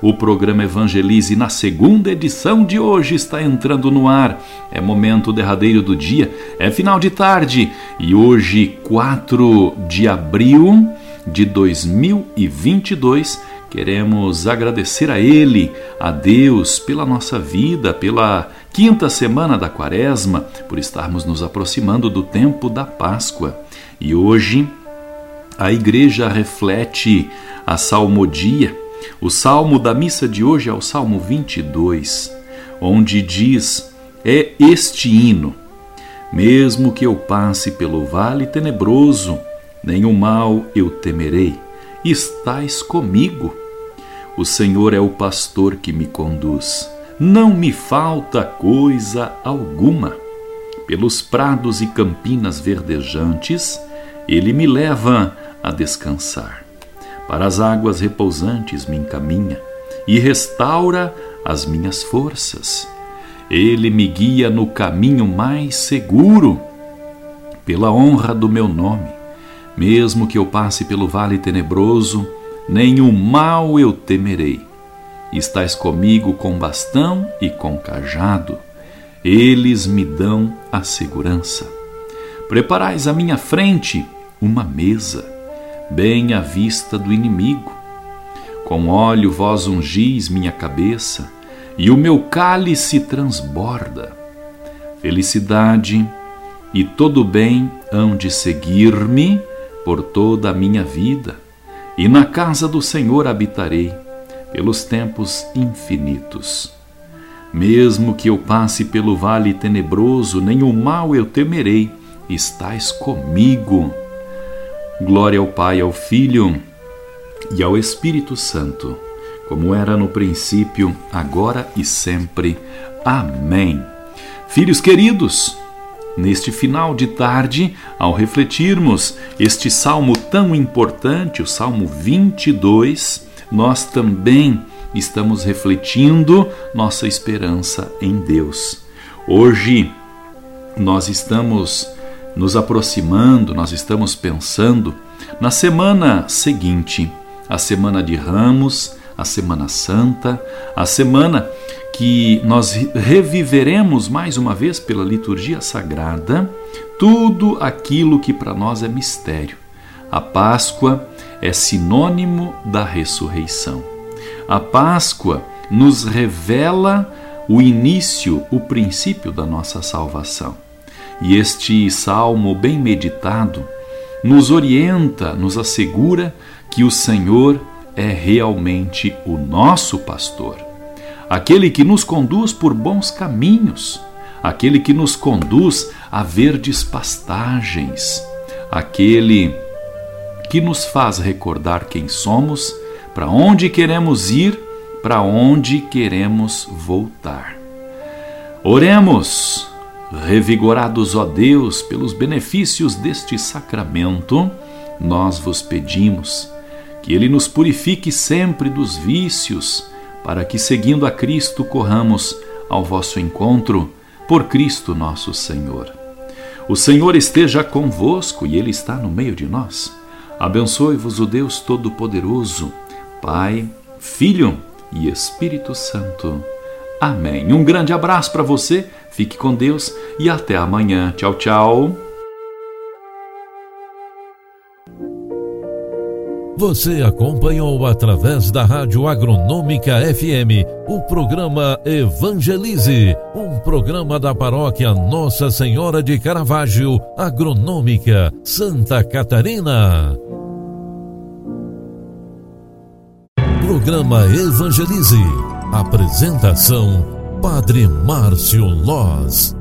O programa Evangelize na segunda edição de hoje está entrando no ar. É momento derradeiro do dia, é final de tarde e hoje, 4 de abril de 2022, Queremos agradecer a Ele, a Deus, pela nossa vida, pela quinta semana da Quaresma, por estarmos nos aproximando do tempo da Páscoa. E hoje a igreja reflete a salmodia. O salmo da missa de hoje é o Salmo 22, onde diz: É este hino. Mesmo que eu passe pelo vale tenebroso, nenhum mal eu temerei estás comigo. O Senhor é o pastor que me conduz. Não me falta coisa alguma. Pelos prados e campinas verdejantes, ele me leva a descansar. Para as águas repousantes me encaminha e restaura as minhas forças. Ele me guia no caminho mais seguro, pela honra do meu nome. Mesmo que eu passe pelo vale tenebroso, nenhum mal eu temerei. Estás comigo com bastão e com cajado. Eles me dão a segurança. Preparais à minha frente uma mesa, bem à vista do inimigo. Com óleo vós ungis minha cabeça, e o meu cálice transborda. Felicidade e todo bem hão de seguir-me por toda a minha vida, e na casa do Senhor habitarei pelos tempos infinitos. Mesmo que eu passe pelo vale tenebroso, nenhum mal eu temerei, estás comigo. Glória ao Pai, ao Filho e ao Espírito Santo, como era no princípio, agora e sempre. Amém. Filhos queridos, neste final de tarde, ao refletirmos este salmo tão importante, o Salmo 22, nós também estamos refletindo nossa esperança em Deus. Hoje nós estamos nos aproximando, nós estamos pensando na semana seguinte, a semana de Ramos, a Semana Santa, a semana que nós reviveremos mais uma vez pela liturgia sagrada tudo aquilo que para nós é mistério. A Páscoa é sinônimo da ressurreição. A Páscoa nos revela o início, o princípio da nossa salvação. E este salmo bem meditado nos orienta, nos assegura que o Senhor é realmente o nosso pastor aquele que nos conduz por bons caminhos, aquele que nos conduz a verdes pastagens, aquele que nos faz recordar quem somos, para onde queremos ir, para onde queremos voltar. Oremos, revigorados, ó Deus, pelos benefícios deste sacramento, nós vos pedimos que ele nos purifique sempre dos vícios para que, seguindo a Cristo, corramos ao vosso encontro, por Cristo nosso Senhor. O Senhor esteja convosco e Ele está no meio de nós. Abençoe-vos o Deus Todo-Poderoso, Pai, Filho e Espírito Santo. Amém. Um grande abraço para você, fique com Deus e até amanhã. Tchau, tchau. Você acompanhou através da Rádio Agronômica FM o programa Evangelize, um programa da paróquia Nossa Senhora de Caravaggio, Agronômica, Santa Catarina. Programa Evangelize. Apresentação: Padre Márcio Loz.